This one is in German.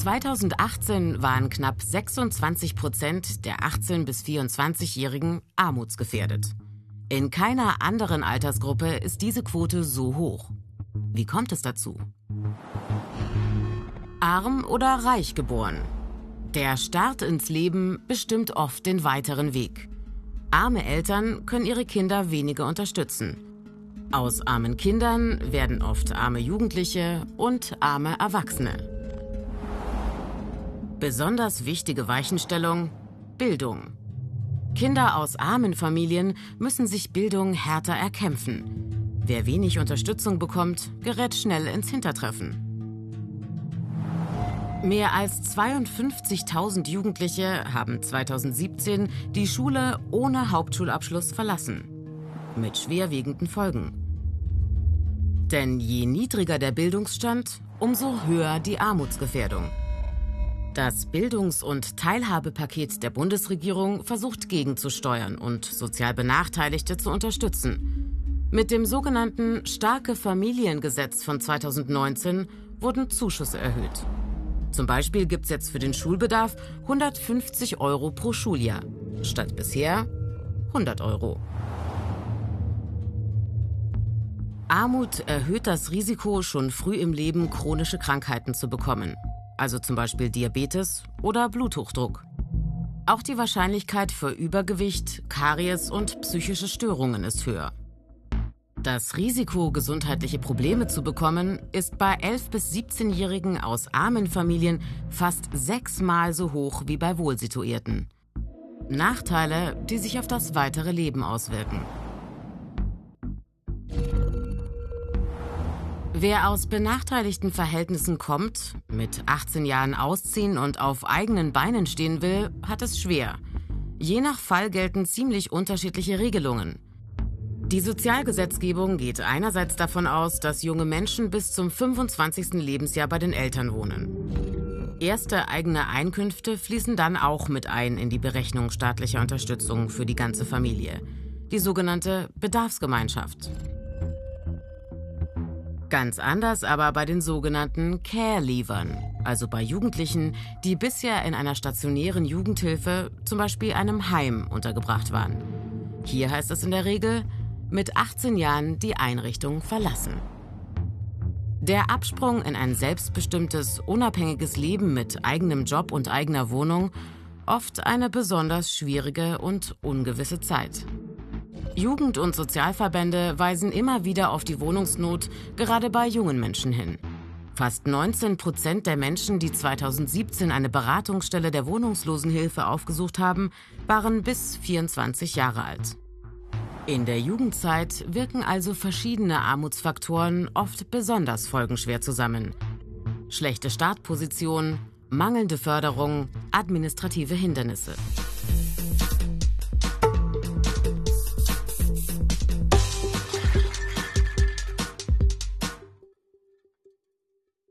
2018 waren knapp 26 Prozent der 18- bis 24-Jährigen armutsgefährdet. In keiner anderen Altersgruppe ist diese Quote so hoch. Wie kommt es dazu? Arm oder reich geboren? Der Start ins Leben bestimmt oft den weiteren Weg. Arme Eltern können ihre Kinder weniger unterstützen. Aus armen Kindern werden oft arme Jugendliche und arme Erwachsene. Besonders wichtige Weichenstellung Bildung. Kinder aus armen Familien müssen sich Bildung härter erkämpfen. Wer wenig Unterstützung bekommt, gerät schnell ins Hintertreffen. Mehr als 52.000 Jugendliche haben 2017 die Schule ohne Hauptschulabschluss verlassen. Mit schwerwiegenden Folgen. Denn je niedriger der Bildungsstand, umso höher die Armutsgefährdung. Das Bildungs- und Teilhabepaket der Bundesregierung versucht gegenzusteuern und sozial Benachteiligte zu unterstützen. Mit dem sogenannten Starke Familiengesetz von 2019 wurden Zuschüsse erhöht. Zum Beispiel gibt es jetzt für den Schulbedarf 150 Euro pro Schuljahr, statt bisher 100 Euro. Armut erhöht das Risiko, schon früh im Leben chronische Krankheiten zu bekommen, also zum Beispiel Diabetes oder Bluthochdruck. Auch die Wahrscheinlichkeit für Übergewicht, Karies und psychische Störungen ist höher. Das Risiko, gesundheitliche Probleme zu bekommen, ist bei 11- bis 17-Jährigen aus armen Familien fast sechsmal so hoch wie bei Wohlsituierten. Nachteile, die sich auf das weitere Leben auswirken. Wer aus benachteiligten Verhältnissen kommt, mit 18 Jahren ausziehen und auf eigenen Beinen stehen will, hat es schwer. Je nach Fall gelten ziemlich unterschiedliche Regelungen. Die Sozialgesetzgebung geht einerseits davon aus, dass junge Menschen bis zum 25. Lebensjahr bei den Eltern wohnen. Erste eigene Einkünfte fließen dann auch mit ein in die Berechnung staatlicher Unterstützung für die ganze Familie, die sogenannte Bedarfsgemeinschaft. Ganz anders aber bei den sogenannten Care-Leavern, also bei Jugendlichen, die bisher in einer stationären Jugendhilfe, zum Beispiel einem Heim, untergebracht waren. Hier heißt es in der Regel, mit 18 Jahren die Einrichtung verlassen. Der Absprung in ein selbstbestimmtes, unabhängiges Leben mit eigenem Job und eigener Wohnung oft eine besonders schwierige und ungewisse Zeit. Jugend- und Sozialverbände weisen immer wieder auf die Wohnungsnot gerade bei jungen Menschen hin. Fast 19 Prozent der Menschen, die 2017 eine Beratungsstelle der Wohnungslosenhilfe aufgesucht haben, waren bis 24 Jahre alt. In der Jugendzeit wirken also verschiedene Armutsfaktoren oft besonders folgenschwer zusammen. Schlechte Startposition, mangelnde Förderung, administrative Hindernisse.